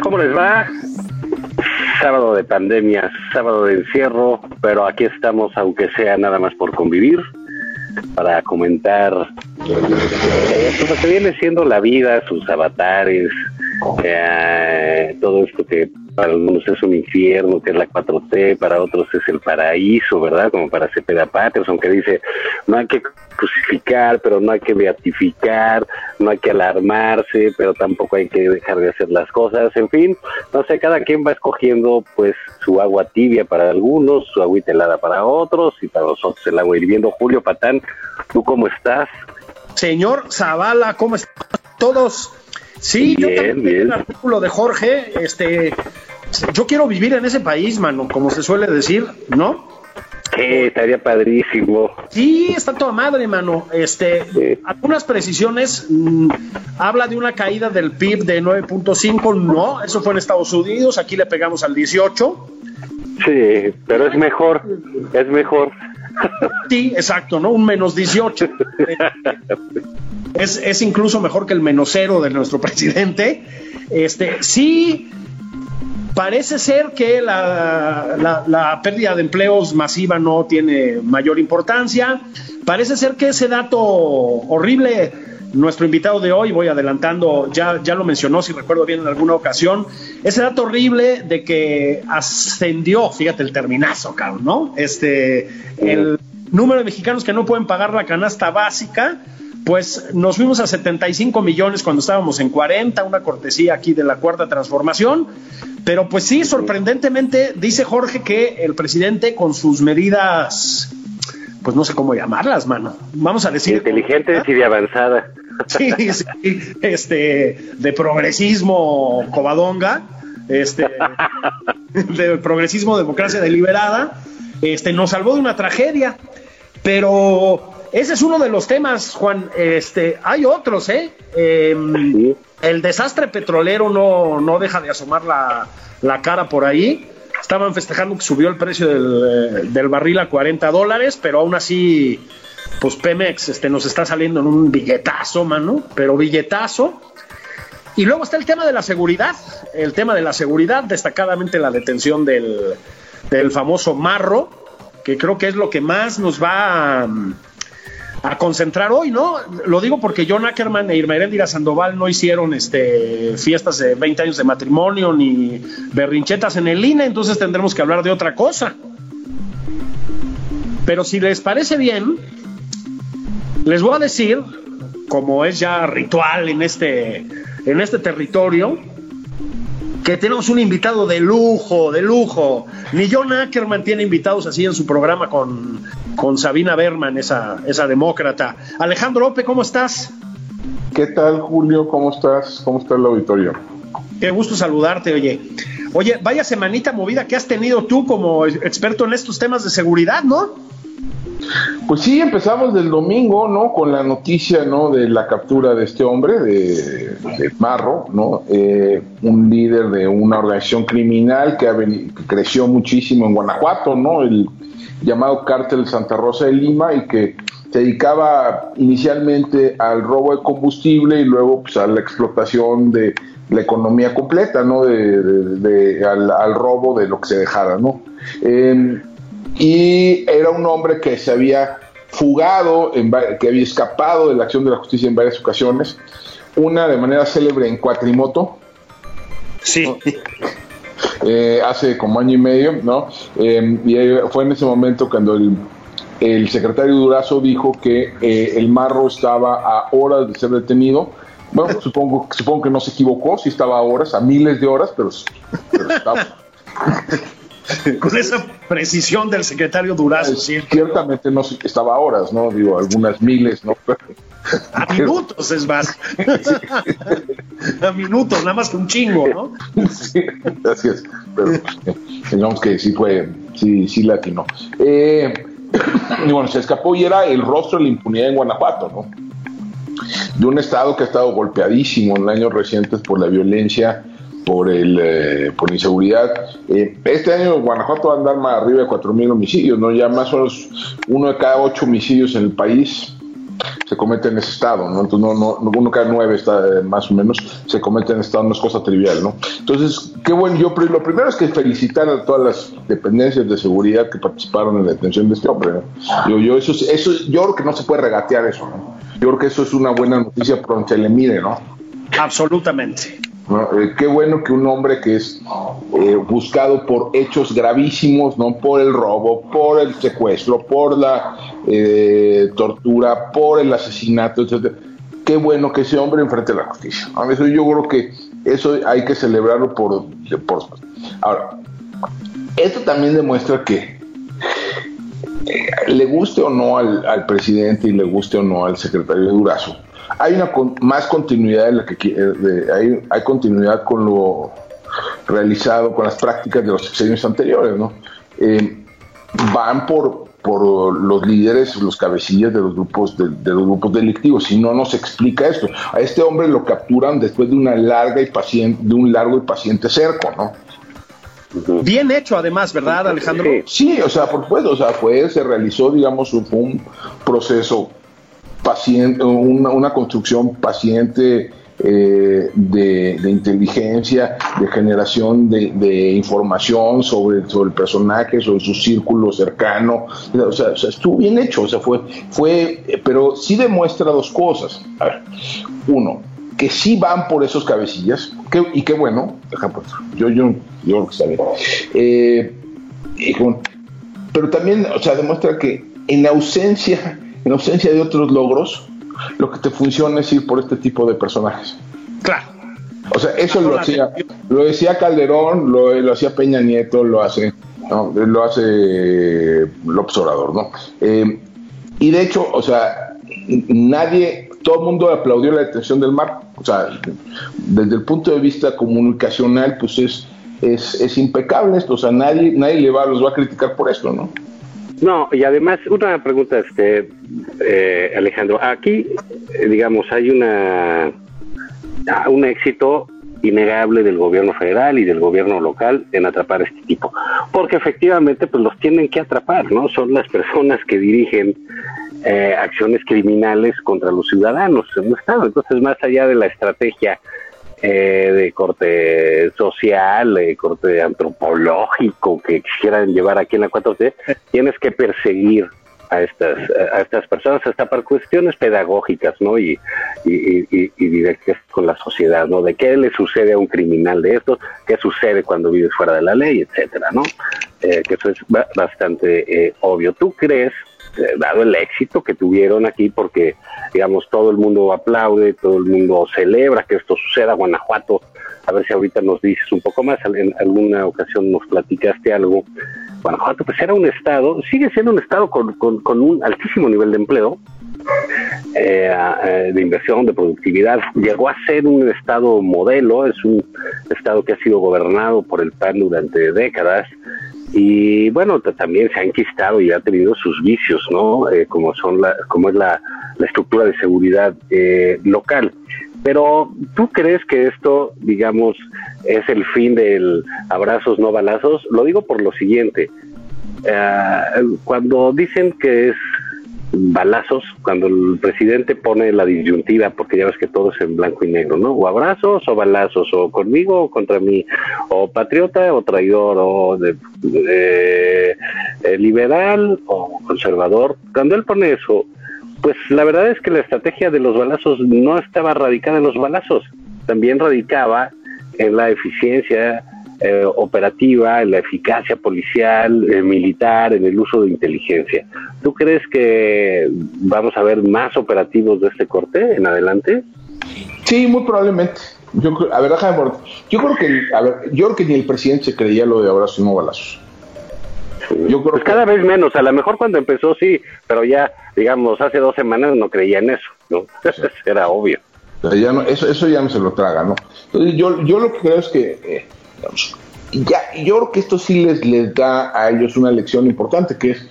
¿Cómo les va? Sábado de pandemia, sábado de encierro, pero aquí estamos, aunque sea nada más por convivir, para comentar eh, que viene siendo la vida, sus avatares, eh, todo esto que para algunos es un infierno, que es la 4T, para otros es el paraíso, ¿verdad? Como para Cepeda Patterson, que dice, no hay que crucificar, pero no hay que beatificar, no hay que alarmarse, pero tampoco hay que dejar de hacer las cosas, en fin, no sé, cada quien va escogiendo pues su agua tibia para algunos, su agua helada para otros, y para nosotros el agua hirviendo. Julio Patán, ¿tú cómo estás? Señor Zavala, ¿cómo están todos? Sí, yo Bien, también leí bien. el artículo de Jorge, este, yo quiero vivir en ese país, mano, como se suele decir, ¿no? Que estaría padrísimo. Sí, está toda madre, mano. Este, Sí. algunas precisiones mm, habla de una caída del PIB de 9.5, no, eso fue en Estados Unidos, aquí le pegamos al 18. Sí, pero es mejor, es mejor. Sí, exacto, ¿no? Un menos 18. es, es incluso mejor que el menos cero de nuestro presidente. Este, sí, parece ser que la, la- la pérdida de empleos masiva no tiene mayor importancia. Parece ser que ese dato horrible, nuestro invitado de hoy, voy adelantando, ya, ya lo mencionó, si recuerdo bien en alguna ocasión, ese dato horrible de que ascendió, fíjate el terminazo, cabrón, ¿no? Este, el número de mexicanos que no pueden pagar la canasta básica, pues nos fuimos a 75 millones cuando estábamos en 40, una cortesía aquí de la cuarta transformación. Pero pues sí, sorprendentemente dice Jorge que el presidente con sus medidas, pues no sé cómo llamarlas, mano. Vamos a decir... Inteligente y de avanzada. Sí, sí, este, de progresismo covadonga, este, de progresismo democracia deliberada, este, nos salvó de una tragedia, pero ese es uno de los temas, Juan, este, hay otros, ¿eh? Em, Sí. el desastre petrolero no, no deja de asomar la, la cara por ahí. Estaban festejando que subió el precio del, eh, del barril a 40 dólares, pero aún así, pues Pemex este, nos está saliendo en un billetazo, mano, pero billetazo. Y luego está el tema de la seguridad, el tema de la seguridad, destacadamente la detención del, del famoso Marro, que creo que es lo que más nos va a, a concentrar hoy, ¿no? Lo digo porque John Ackerman e Irma Heréndira Sandoval no hicieron este, fiestas de 20 años de matrimonio ni berrinchetas en el INE, entonces tendremos que hablar de otra cosa. Pero si les parece bien, les voy a decir, como es ya ritual en este, en este territorio, que tenemos un invitado de lujo, de lujo. Ni John Ackerman tiene invitados así en su programa con, con Sabina Berman, esa, esa demócrata. Alejandro Ope, ¿cómo estás? ¿Qué tal, Julio? ¿Cómo estás? ¿Cómo está el auditorio? Qué gusto saludarte, oye. Oye, vaya semanita movida que has tenido tú como experto en estos temas de seguridad, ¿no? Pues sí, empezamos del domingo, ¿no? Con la noticia, ¿no? De la captura de este hombre, de, de Marro, ¿no? Eh, un líder de una organización criminal que, ha veni- que creció muchísimo en Guanajuato, ¿no? El llamado Cártel Santa Rosa de Lima y que se dedicaba inicialmente al robo de combustible y luego pues, a la explotación de la economía completa, ¿no? De, de- de- al, al robo de lo que se dejara, ¿no? Eh, y era un hombre que se había fugado, en, que había escapado de la acción de la justicia en varias ocasiones, una de manera célebre en cuatrimoto. Sí. Eh, hace como año y medio, ¿no? Eh, y fue en ese momento cuando el, el secretario Durazo dijo que eh, el marro estaba a horas de ser detenido. Bueno, supongo, supongo que no se equivocó, sí estaba a horas, a miles de horas, pero, pero estaba. Con esa precisión del secretario Durazo. Ciertamente no estaba a horas, ¿no? Digo, algunas miles, ¿no? A minutos es más. a minutos, nada más que un chingo, ¿no? Sí, gracias. Pero digamos que sí fue, sí, sí latino. Eh, y bueno, se escapó y era el rostro de la impunidad en Guanajuato, ¿no? De un estado que ha estado golpeadísimo en años recientes por la violencia, por el eh, por inseguridad. Eh, este año Guanajuato va a andar más arriba de 4.000 homicidios, ¿no? Ya más o menos uno de cada ocho homicidios en el país se comete en ese estado, ¿no? Entonces, no, no, uno cada nueve está eh, más o menos se comete en ese estado, no es cosa trivial, ¿no? Entonces, qué bueno, yo lo primero es que felicitar a todas las dependencias de seguridad que participaron en la detención de este hombre, ¿no? Yo, yo, eso, eso, yo creo que no se puede regatear eso, ¿no? Yo creo que eso es una buena noticia, pero se le mire, ¿no? Absolutamente. Eh, qué bueno que un hombre que es eh, buscado por hechos gravísimos, no por el robo, por el secuestro, por la eh, tortura, por el asesinato, etcétera. Qué bueno que ese hombre enfrente a la justicia. A eso yo creo que eso hay que celebrarlo por, por ahora. Esto también demuestra que le guste o no al, al presidente y le guste o no al secretario Durazo, hay una más continuidad en la que eh, hay, hay, continuidad con lo realizado con las prácticas de los años anteriores, ¿no? Eh, van por, por los líderes, los cabecillas de los grupos de, los grupos delictivos. Si no nos explica esto, a este hombre lo capturan después de una larga y paciente, de un largo y paciente cerco, ¿no? Bien hecho, además, ¿verdad, Alejandro? Sí, o sea, por supuesto, o sea, fue, se realizó, digamos, un proceso paciente, una, una construcción paciente eh, de, inteligencia, de generación de, información sobre, sobre, el personaje, sobre su círculo cercano. O sea, estuvo bien hecho, o sea, fue, fue, pero sí demuestra dos cosas. A ver, uno, que sí van por esos cabecillas, y qué bueno, yo, yo, yo creo que está bien. Eh, pero también, o sea, demuestra que en ausencia en ausencia de otros logros, lo que te funciona es ir por este tipo de personajes. Claro. O sea, eso lo hacía, lo decía Calderón, lo, hacía Peña Nieto, lo hace, lo hace López Obrador, ¿no? Eh, y de hecho, o sea, nadie, todo el mundo aplaudió la detención del mar. O sea, desde el punto de vista comunicacional, pues es, es, es impecable esto. O sea, nadie, nadie le va, los va a criticar por esto, ¿no? No, y además, una pregunta, este, eh, Alejandro. Aquí, eh, digamos, hay una un éxito innegable del gobierno federal y del gobierno local en atrapar a este tipo, porque efectivamente, pues los tienen que atrapar, ¿no? Son las personas que dirigen eh, acciones criminales contra los ciudadanos en un estado. Entonces, más allá de la estrategia eh, de corte social, de corte antropológico que quisieran llevar aquí en la 4T, tienes que perseguir a estas a estas personas hasta para cuestiones pedagógicas no y, y, directas con la sociedad no de qué le sucede a un criminal de estos qué sucede cuando vives fuera de la ley etcétera no eh, que eso es bastante eh, obvio. Tú crees dado el éxito que tuvieron aquí, porque, digamos, todo el mundo aplaude, todo el mundo celebra que esto suceda. Guanajuato, a ver si ahorita nos dices un poco más, en alguna ocasión nos platicaste algo. Guanajuato, pues era un estado, sigue siendo un estado con, con, un altísimo nivel de empleo, eh, eh, de inversión, de productividad. Llegó a ser un estado modelo, es un estado que ha sido gobernado por el PAN durante décadas y bueno también se ha enquistado y ha tenido sus vicios no eh, como son la como es la, estructura de seguridad eh, local. Pero tú crees que esto digamos es el fin del abrazos no balazos lo digo por lo siguiente. Eh, cuando dicen que es balazos, cuando el presidente pone la disyuntiva, porque ya ves que todo es en blanco y negro, ¿no? O abrazos o balazos, o conmigo o contra mí, o patriota o traidor, o de, liberal o conservador. Cuando él pone eso, pues la verdad es que la estrategia de los balazos no estaba radicada en los balazos, también radicaba en la eficiencia eh, operativa, en la eficacia policial, eh, militar, en el uso de inteligencia. ¿Tú crees que vamos a ver más operativos de este corte en adelante? Sí, muy probablemente. Yo, a ver, déjame, yo creo que, a ver, yo creo que ni el presidente se creía lo de abrazos y no balazos. Yo creo pues cada vez menos, a lo mejor cuando empezó sí, pero ya, digamos, hace dos semanas no creía en eso, ¿no? Era obvio. ya no, eso, eso ya no se lo traga, ¿no? Entonces yo, yo lo que creo es que eh, ya, yo creo que esto sí les, les da a ellos una lección importante, que es,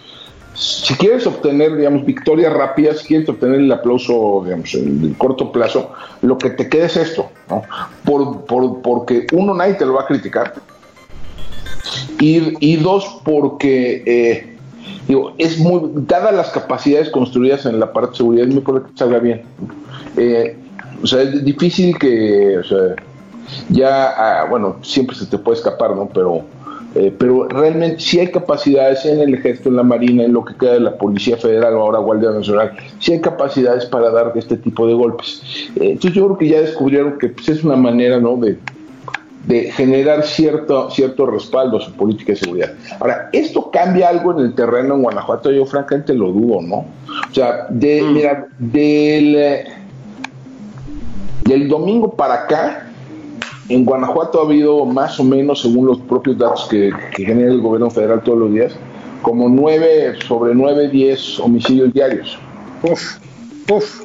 si quieres obtener, digamos, victorias rápidas, si quieres obtener el aplauso, digamos, en el corto plazo, lo que te queda es esto, ¿no? Por, por, porque uno, nadie te lo va a criticar, y, y dos, porque... Eh, digo, es muy, dadas las capacidades construidas en la parte de seguridad, es muy probable que salga bien. Eh, o sea, es difícil que, ya, ah, bueno, siempre se te puede escapar, ¿no? Pero, eh, pero realmente sí hay capacidades en el ejército, en la marina, en lo que queda de la Policía Federal o ahora Guardia Nacional, sí hay capacidades para dar este tipo de golpes. Eh, entonces yo creo que ya descubrieron que pues, es una manera, ¿no? De, de generar cierto, cierto respaldo a su política de seguridad. Ahora, ¿esto cambia algo en el terreno en Guanajuato? Yo francamente lo dudo, ¿no? O sea, de, mm. mira, del, eh, del domingo para acá, en Guanajuato ha habido más o menos, según los propios datos que, genera el gobierno federal todos los días, como nueve, sobre nueve, diez homicidios diarios. Uf, uf,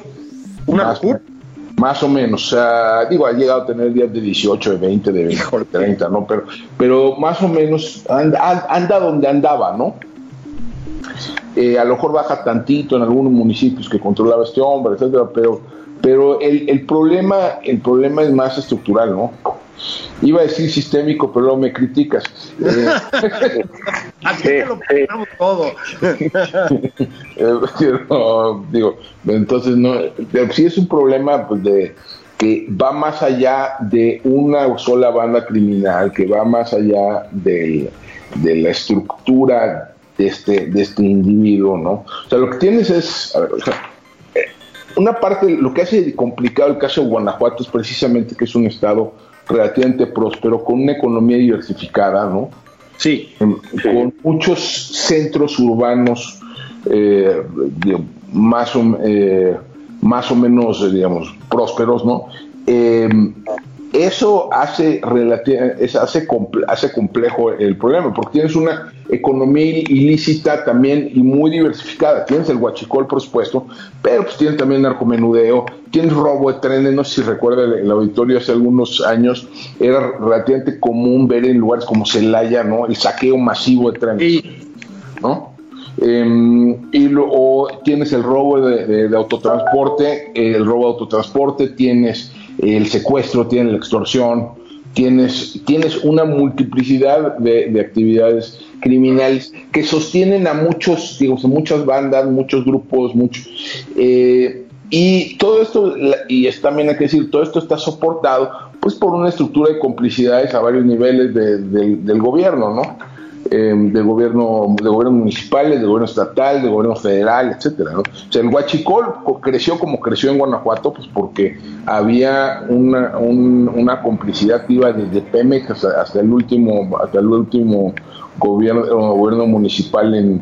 una más, más o menos, o sea, digo, ha llegado a tener días de 18, de 20, de 20, de 30, ¿no? Pero, pero más o menos anda, anda donde andaba, ¿no? Eh, a lo mejor baja tantito en algunos municipios que controlaba este hombre, etcétera, pero pero el, el, problema, el problema es más estructural, ¿no? Iba a decir sistémico, pero luego me criticas. Eh, Aquí lo todo. Eh, digo, entonces, no, sí es un problema pues, de que va más allá de una sola banda criminal, que va más allá de la estructura de este, de este individuo, ¿no? O sea, lo que tienes es, a ver, o sea, una parte, lo que hace complicado el caso de Guanajuato es precisamente que es un estado relativamente próspero, con una economía diversificada, ¿no? Sí. Con muchos centros urbanos eh, más, o, eh, más o menos, eh, digamos, prósperos, ¿no? Eso hace, hace, hace complejo el problema, porque tienes una economía ilícita también y muy diversificada. Tienes el huachicol, por supuesto, pero pues tienes también narcomenudeo, tienes robo de trenes, no sé si recuerda el, auditorio hace algunos años, era relativamente común ver en lugares como Celaya, ¿no? El saqueo masivo de trenes, ¿no? Em, y o tienes el robo de, autotransporte, el robo de autotransporte, tienes el secuestro, tienes la extorsión, tienes, tienes una multiplicidad de, actividades criminales que sostienen a muchos, digamos, muchas bandas, muchos grupos, muchos. Eh, y todo esto, y también hay que decir, todo esto está soportado pues por una estructura de complicidades a varios niveles del gobierno, ¿no? Eh, del gobierno, de gobierno municipales, del gobierno estatal, del gobierno federal, etcétera. O sea, el Huachicol creció como creció en Guanajuato, pues porque había una, una complicidad iba desde Pemex hasta, el último, hasta el último gobierno, gobierno municipal en,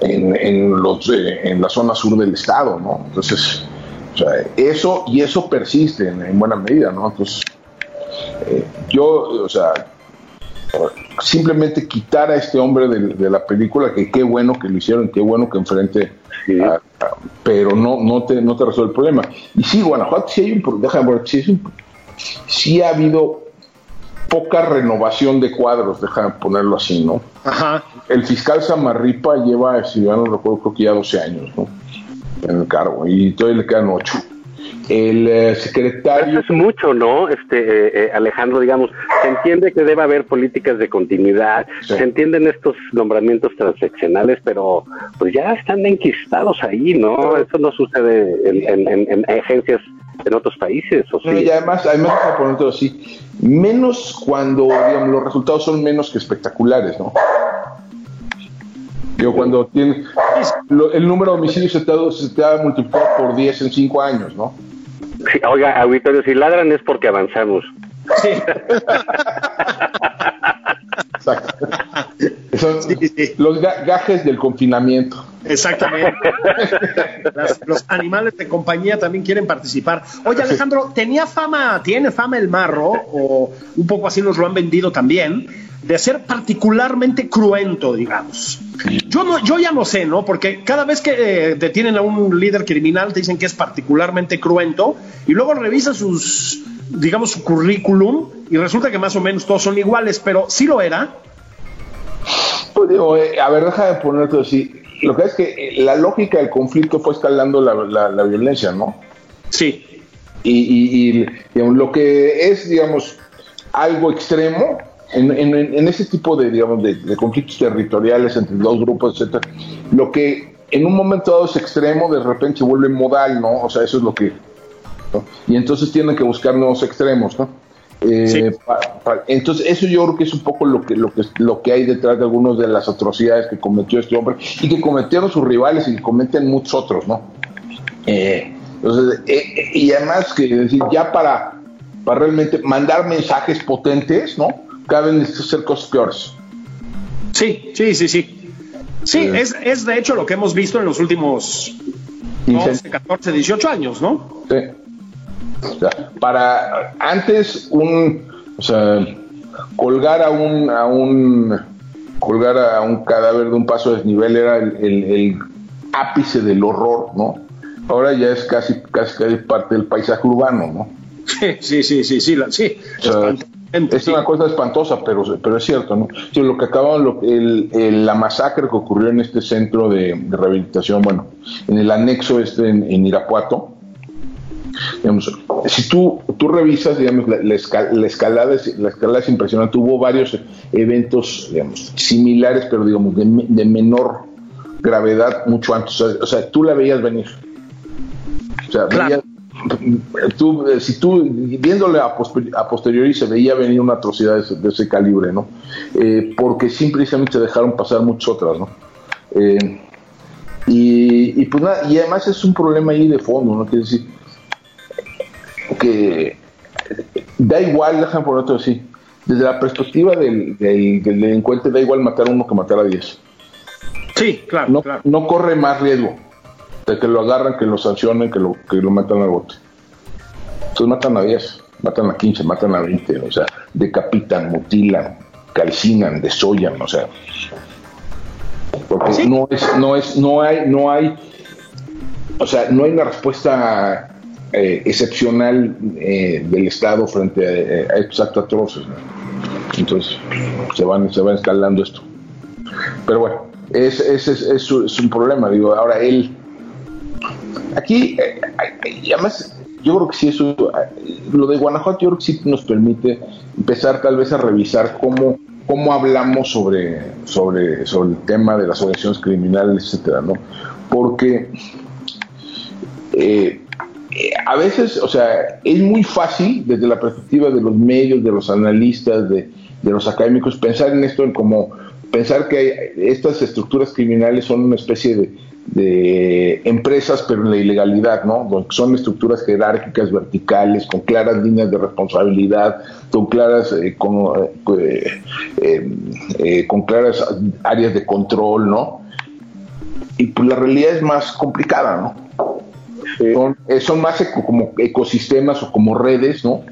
en, en, los, eh, en la zona sur del estado, ¿no? Entonces, o sea, eso y eso persiste en, buena medida, ¿no? Entonces, eh, yo, o sea, simplemente quitar a este hombre de, la película, que qué bueno que lo hicieron, qué bueno que enfrente, pero no, no, te, no te resuelve el problema. Y sí, Guanajuato, sí hay un, déjame ver, sí, ha habido poca renovación de cuadros, déjame ponerlo así, ¿no? Ajá. El fiscal Samarripa lleva, si ya no recuerdo, creo que ya 12 años, ¿no? En el cargo, y todavía le quedan 8. El eh, secretario... Eso es mucho, ¿no? Este eh, eh, Alejandro, digamos, se entiende que debe haber políticas de continuidad, se entienden estos nombramientos transaccionales, pero pues ya están enquistados ahí, ¿no? Eso no sucede en, en, agencias en otros países. ¿o sí? y además, además, así, menos cuando digamos, los resultados son menos que espectaculares, ¿no? Yo cuando tiene el número de homicidios se te, ha, se te ha multiplicado por 10 en 5 años, ¿no? oiga, auditorio, si ladran es porque avanzamos. Sí. Exacto. Son los gajes del confinamiento. Exactamente. los animales de compañía también quieren participar. Oye, Alejandro, ¿tenía fama, tiene fama el marro, o un poco así nos lo han vendido también, de ser particularmente cruento, digamos? Yo, no, yo ya no sé, ¿no? Porque cada vez que eh, detienen a un líder criminal te dicen que es particularmente cruento y luego revisa sus, digamos, su currículum y resulta que más o menos todos son iguales, pero sí lo era. Pues digo, eh, a ver, déjame ponerte así. Lo que es que eh, la lógica del conflicto fue escalando la, la, violencia, ¿no? Sí. Y, lo que es, digamos, algo extremo, en, en, ese tipo de, digamos, de, conflictos territoriales entre dos grupos, etcétera, lo que en un momento dado es extremo, de repente se vuelve modal, ¿no? O sea, eso es lo que... Y entonces tienen que buscar nuevos extremos, ¿no? Eh, entonces, eso yo creo que es un poco lo que, lo, que, lo que hay detrás de algunas de las atrocidades que cometió este hombre y que cometieron sus rivales y que cometen muchos otros, ¿no? Eh, entonces, eh, y además, que decir, ya para, para realmente mandar mensajes potentes, ¿no? Caben ser cosas peores. Sí, sí, sí, sí. Sí, es, es de hecho lo que hemos visto en los últimos 12, 14, 18 años, ¿no? Sí para antes un, o sea, colgar a un, a un, colgar a un cadáver de un paso de desnivel era el, ápice del horror, ¿no? Ahora ya es casi, casi, parte del paisaje urbano, ¿no? Sí, sí, sí, sí, sí. es una cosa espantosa, pero, pero es cierto, ¿no? lo que acababan, lo, el, la masacre que ocurrió en este centro de, rehabilitación, bueno, en el anexo este en Irapuato, si tú, tú revisas, digamos, la, escalada, la, escalada es impresionante. Hubo varios eventos, digamos, similares, pero digamos, de, menor gravedad mucho antes. O sea, tú la veías venir. O sea, tú, si tú, viéndole a, posteriori, se veía venir una atrocidad de ese, calibre, ¿no? Eh, porque simplemente dejaron pasar muchas otras, ¿no? Eh, y, y, pues nada, y además es un problema ahí de fondo, ¿no? Quiere decir, que da igual, déjame por otro así, desde la perspectiva del, delincuente da igual matar a uno que matar a diez. Sí, claro no, claro. no corre más riesgo de que lo agarran, que lo sancionen, que lo, que lo matan al bote. Entonces matan a 10, matan a 15, matan a 20, o sea, decapitan, mutilan, calcinan, desollan, o sea. Porque no es, no es, no hay, no hay, o sea, no hay una respuesta eh, excepcional eh, del Estado frente a, estos actos atroces. Entonces, se van, se va escalando esto. Pero bueno, es, es, es, un problema. Digo, ahora él. Aquí, eh, además, yo creo que sí, eso. Lo de Guanajuato, yo creo que sí nos permite empezar tal vez a revisar cómo cómo hablamos sobre, sobre, sobre el tema de las organizaciones criminales, etcétera, ¿no? Porque eh, a veces, o sea, es muy fácil desde la perspectiva de los medios, de los analistas, de, los académicos, pensar en esto en como pensar que estas estructuras criminales son una especie de, empresas, pero en la ilegalidad, ¿no? Son estructuras jerárquicas, verticales, con claras líneas de responsabilidad, con claras, eh, con, eh, eh, con claras áreas de control, ¿no? Y pues la realidad es más complicada, ¿no? Eh, son, más como ecosistemas o como redes, ¿no?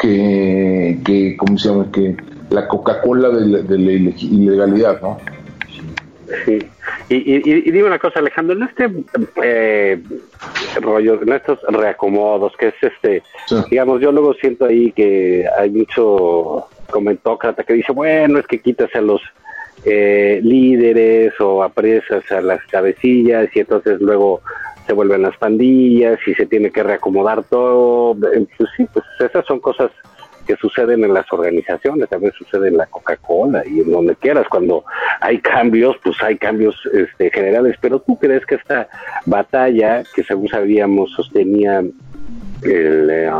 Que, que ¿cómo se llama? Que la Coca-Cola de, la ilegalidad, ¿no? Sí. Y, y, digo una cosa, Alejandro, en este eh, rollo, en estos reacomodos, que es este, digamos, yo luego siento ahí que hay mucho comentócrata que dice, bueno, es que quitas a los eh, líderes o apresas a las cabecillas y entonces luego se vuelven las pandillas y se tiene que reacomodar todo. Pues sí, pues esas son cosas que suceden en las organizaciones, también sucede en la Coca-Cola y en donde quieras, cuando hay cambios, pues hay cambios este, generales, pero tú crees que esta batalla, que según sabíamos sostenía el, eh,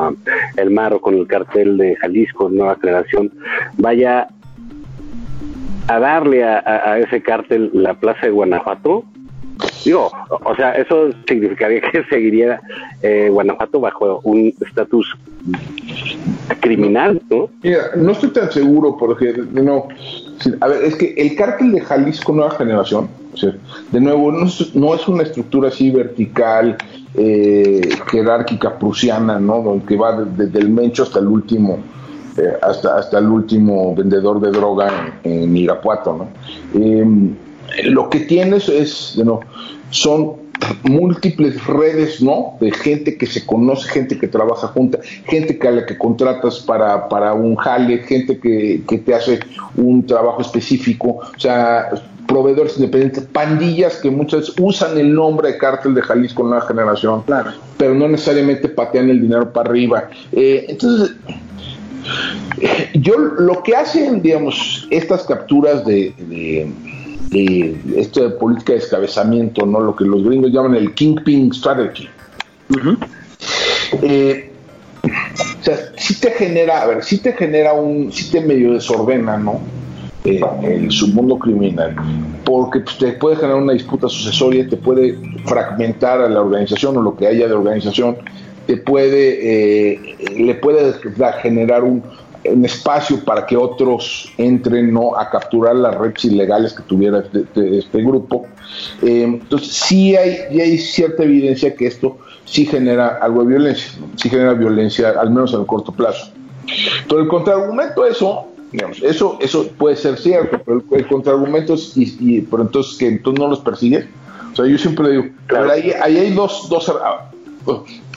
el Maro con el cartel de Jalisco Nueva Generación, vaya a darle a, ese cártel la plaza de Guanajuato, Digo, o sea, eso significaría que seguiría eh, Guanajuato bajo un estatus criminal, ¿no? Mira, no estoy tan seguro porque, no, a ver, es que el cártel de Jalisco Nueva Generación, de nuevo, no es, una estructura así vertical, eh, jerárquica prusiana, ¿no? Que va desde el mencho hasta el último, eh, hasta, hasta el último vendedor de droga en, Irapuato, ¿no? Em, lo que tienes es, no, son múltiples redes, ¿no? De gente que se conoce, gente que trabaja junta, gente que a la que contratas para, para un jale, gente que, que te hace un trabajo específico, o sea, proveedores independientes, pandillas que muchas veces usan el nombre de cártel de Jalisco en Nueva Generación, claro. pero no necesariamente patean el dinero para arriba. Eh, entonces, yo lo que hacen, digamos, estas capturas de de esto de política de descabezamiento, ¿no? Lo que los gringos llaman el Kingpin Strategy. Eh, o sea, sí te genera, a ver, sí te genera un, sí te medio desordena, ¿no? Eh, el submundo criminal, porque pues, te puede generar una disputa sucesoria, te puede fragmentar a la organización o lo que haya de organización, te puede, eh, le puede generar un, un espacio para que otros entren ¿no? a capturar las redes ilegales que tuviera este, este grupo. Eh, entonces, sí hay, hay cierta evidencia que esto sí genera algo de violencia, sí genera violencia, al menos en el corto plazo. Pero el contraargumento eso, digamos, eso, eso puede ser cierto, pero el, contraargumento es, y, pero entonces que entonces no los persigues. O sea, yo siempre digo, ahí, ahí hay dos, dos, ah,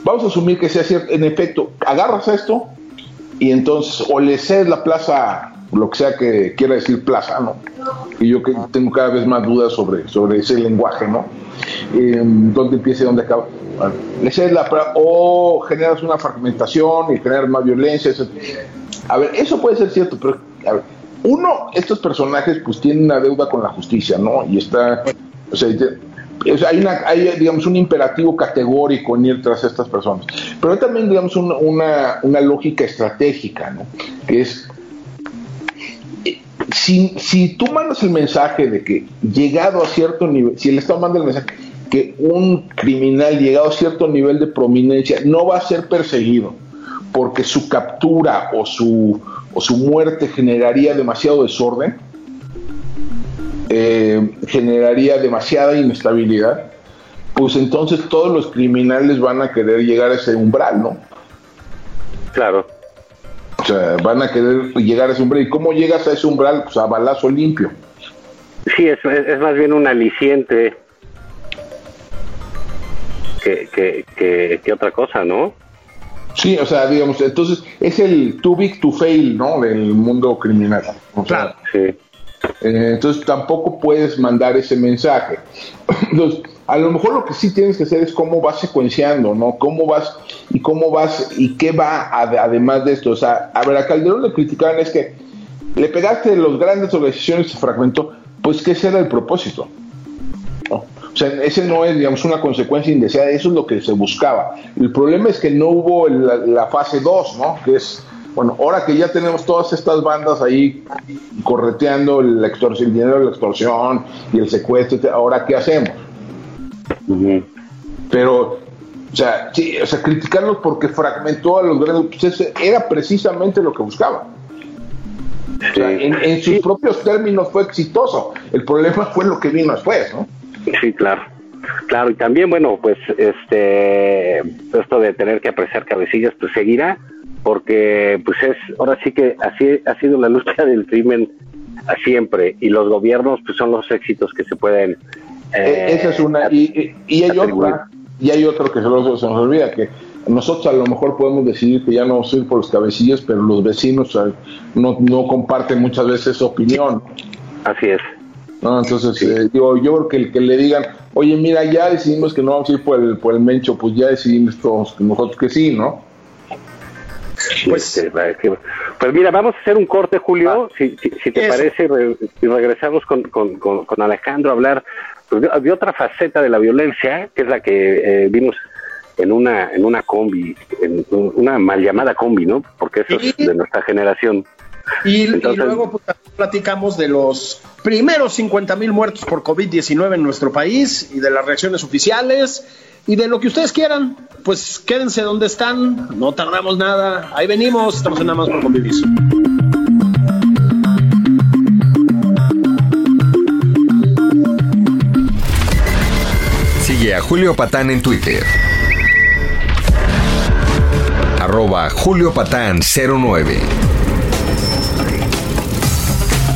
vamos a asumir que sea cierto, en efecto, agarras esto y entonces o le cedes la plaza, lo que sea que quiera decir plaza, ¿no? Y yo tengo cada vez más dudas sobre, sobre ese lenguaje, ¿no? Eh, ¿Dónde empieza y dónde acaba? le cedes la plaza o generas una fragmentación y generas más violencia. A ver, eso puede ser cierto, pero a ver, uno, estos personajes pues tienen una deuda con la justicia, ¿no? Y está, o sea, hay, una, hay, digamos, un imperativo categórico en ir tras estas personas. Pero hay también, digamos, una, una, lógica estratégica, ¿no? Que es, si, si tú mandas el mensaje de que llegado a cierto nivel, si el Estado manda el mensaje que un criminal llegado a cierto nivel de prominencia no va a ser perseguido porque su captura o su, o su muerte generaría demasiado desorden, eh, generaría demasiada inestabilidad, pues entonces todos los criminales van a querer llegar a ese umbral, ¿no? Claro. O sea, van a querer llegar a ese umbral. ¿Y cómo llegas a ese umbral? Pues a balazo limpio. Sí, es, es más bien un aliciente que, que, que, otra cosa, ¿no? Sí, o sea, digamos, entonces es el too big to fail, ¿no? Del mundo criminal. claro. Sí. Eh, entonces tampoco puedes mandar ese mensaje. Entonces, a lo mejor lo que sí tienes que hacer es cómo vas secuenciando, ¿no? Cómo vas y cómo vas y qué va además de esto. O sea, a ver, a Calderón le criticaban es que le pegaste los grandes organizaciones, se fragmentó. Pues, ¿qué será el propósito? O sea, ese no es, digamos, una consecuencia indeseada, eso es lo que se buscaba. El problema es que no hubo la, la fase 2, ¿no? Que es bueno, ahora que ya tenemos todas estas bandas ahí correteando el, extorsión, el dinero de la extorsión y el secuestro, ahora qué hacemos? Pero, o sea, sí, o sea, criticarlos porque fragmentó a los grandes, pues era precisamente lo que buscaba. en, sus propios términos fue exitoso. El problema fue lo que vino después, ¿no? Sí, claro. Claro, y también, bueno, pues este, esto de tener que apreciar cabecillas, pues seguirá, porque pues es, ahora sí que así ha sido la lucha del crimen siempre, y los gobiernos pues son los éxitos que se pueden... Eh, Esa es una, y, hay otra, y hay otro que se nos, olvida, que nosotros a lo mejor podemos decidir que ya no vamos a ir por los cabecillas, pero los vecinos no, no comparten muchas veces esa opinión. Así es. ¿no? Entonces, eh, digo, yo creo que el que le digan, oye, mira, ya decidimos que no vamos a ir por el, por el mencho, pues ya decidimos todos nosotros que sí, ¿no? Pues, pues mira, vamos a hacer un corte, Julio, si, si, te parece, y regresamos con, con, con, Alejandro a hablar pues, de, otra faceta de la violencia, que es la que eh, vimos en una en una combi, en una mal llamada combi, ¿no? Porque eso es de nuestra generación. Y, luego pues, platicamos de los primeros 50 mil muertos por COVID-19 en nuestro país y de las reacciones oficiales y de lo que ustedes quieran. Pues quédense donde están, no tardamos nada. Ahí venimos, estamos en nada más por convivir. Sigue a Julio Patán en Twitter. Arroba Julio Patán 09.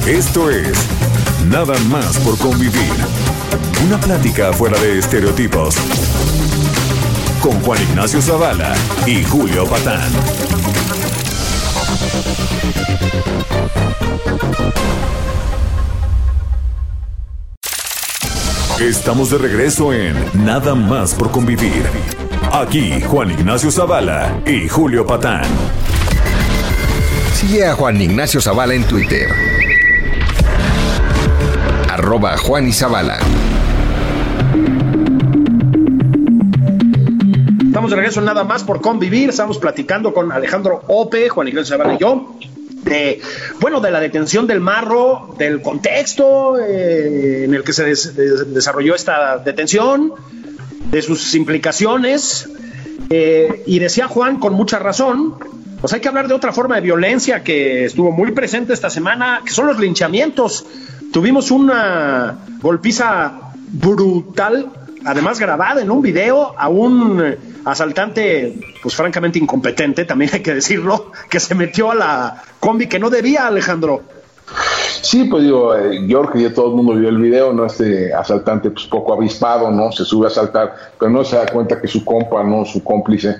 Esto es Nada más por convivir. Una plática fuera de estereotipos. Con Juan Ignacio Zavala y Julio Patán. Estamos de regreso en Nada más por convivir. Aquí Juan Ignacio Zavala y Julio Patán. Sigue a Juan Ignacio Zavala en Twitter arroba Juan Isabala. Estamos de regreso nada más por convivir. Estamos platicando con Alejandro Ope, Juan Ignacio Zavala y yo. De, bueno, de la detención del marro, del contexto eh, en el que se desarrolló esta detención, de sus implicaciones. Eh, y decía Juan con mucha razón, pues hay que hablar de otra forma de violencia que estuvo muy presente esta semana, que son los linchamientos. Tuvimos una golpiza brutal, además grabada en un video a un asaltante, pues francamente incompetente, también hay que decirlo, que se metió a la combi que no debía, Alejandro. Sí, pues digo, eh, que ya todo el mundo vio el video, ¿no? Este asaltante, pues poco avispado, ¿no? Se sube a asaltar, pero no se da cuenta que su compa, ¿no? Su cómplice,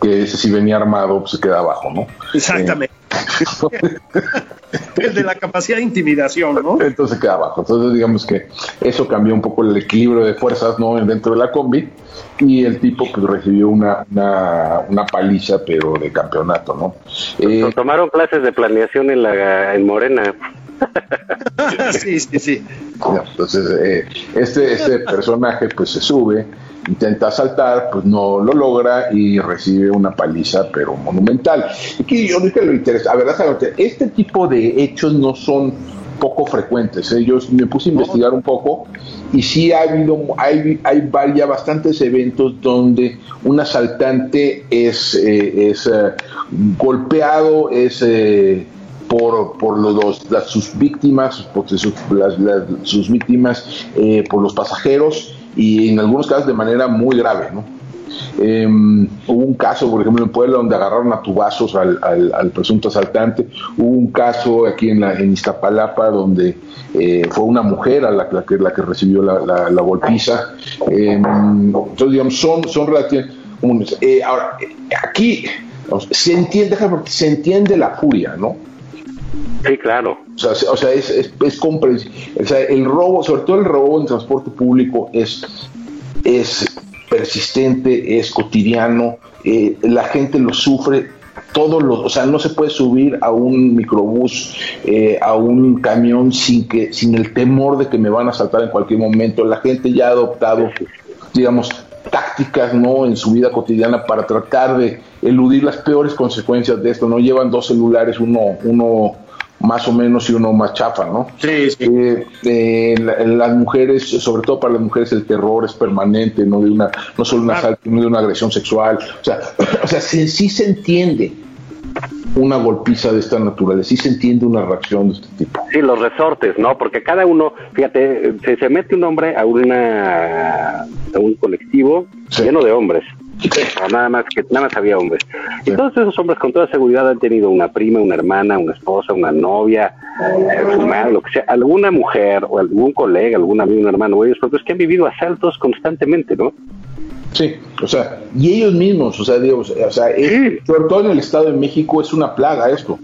que ese sí venía armado, pues se queda abajo, ¿no? Exactamente. el de la capacidad de intimidación, ¿no? Entonces queda abajo. Entonces, digamos que eso cambió un poco el equilibrio de fuerzas, ¿no? Dentro de la combi. Y el tipo, pues, recibió una, una, paliza, pero de campeonato, ¿no? Eh, tomaron clases de planeación en, la, en Morena. sí, sí, sí. Entonces, eh, este, este personaje, pues, se sube intenta saltar, pues no lo logra y recibe una paliza, pero monumental. Y que yo dije lo interesa, a ver, este tipo de hechos no son poco frecuentes. ¿eh? Yo me puse a investigar un poco y sí ha habido, hay, hay varias, bastantes eventos donde un asaltante es, eh, es eh, golpeado, es por, por los, sus víctimas, por sus, sus víctimas, por los pasajeros y en algunos casos de manera muy grave, ¿no? Em, hubo un caso, por ejemplo, en Puebla, donde agarraron a tubazos al, al, presunto asaltante. Hubo un caso aquí en, la, en Iztapalapa, donde eh, fue una mujer a la, que, la que recibió la, la, golpiza. Em, entonces, digamos, son, son relativamente comunes. Eh, ahora, aquí se entiende, se entiende la furia, ¿no? Sí, claro. O sea, o sea es, es, comprensible. O sea, el robo, sobre todo el robo en transporte público, es, es persistente, es cotidiano, eh, la gente lo sufre. Todos los, o sea, no se puede subir a un microbús, eh, a un camión sin que, sin el temor de que me van a saltar en cualquier momento. La gente ya ha adoptado, digamos, tácticas, ¿no? En su vida cotidiana para tratar de eludir las peores consecuencias de esto, ¿no? Llevan dos celulares, uno, uno más o menos y uno más chafa, ¿no? Sí, sí. Eh, eh, las mujeres, sobre todo para las mujeres, el terror es permanente, no de una, no solo una asalto, de una agresión sexual. O sea, o sea sí, se entiende una golpiza de esta naturaleza, sí se entiende una reacción de este tipo. Sí, los resortes, ¿no? Porque cada uno, fíjate, se, se mete un hombre a una a un colectivo lleno de hombres nada más que nada más había hombres. Y todos esos hombres con toda seguridad han tenido una prima, una hermana, una esposa, una novia, su madre, lo que sea, alguna mujer o algún colega, algún amigo, un hermano, o ellos propios que han vivido asaltos constantemente, ¿no? Sí, o sea, y ellos mismos, o sea, digo, o sea, sobre todo en el Estado de México es una plaga esto.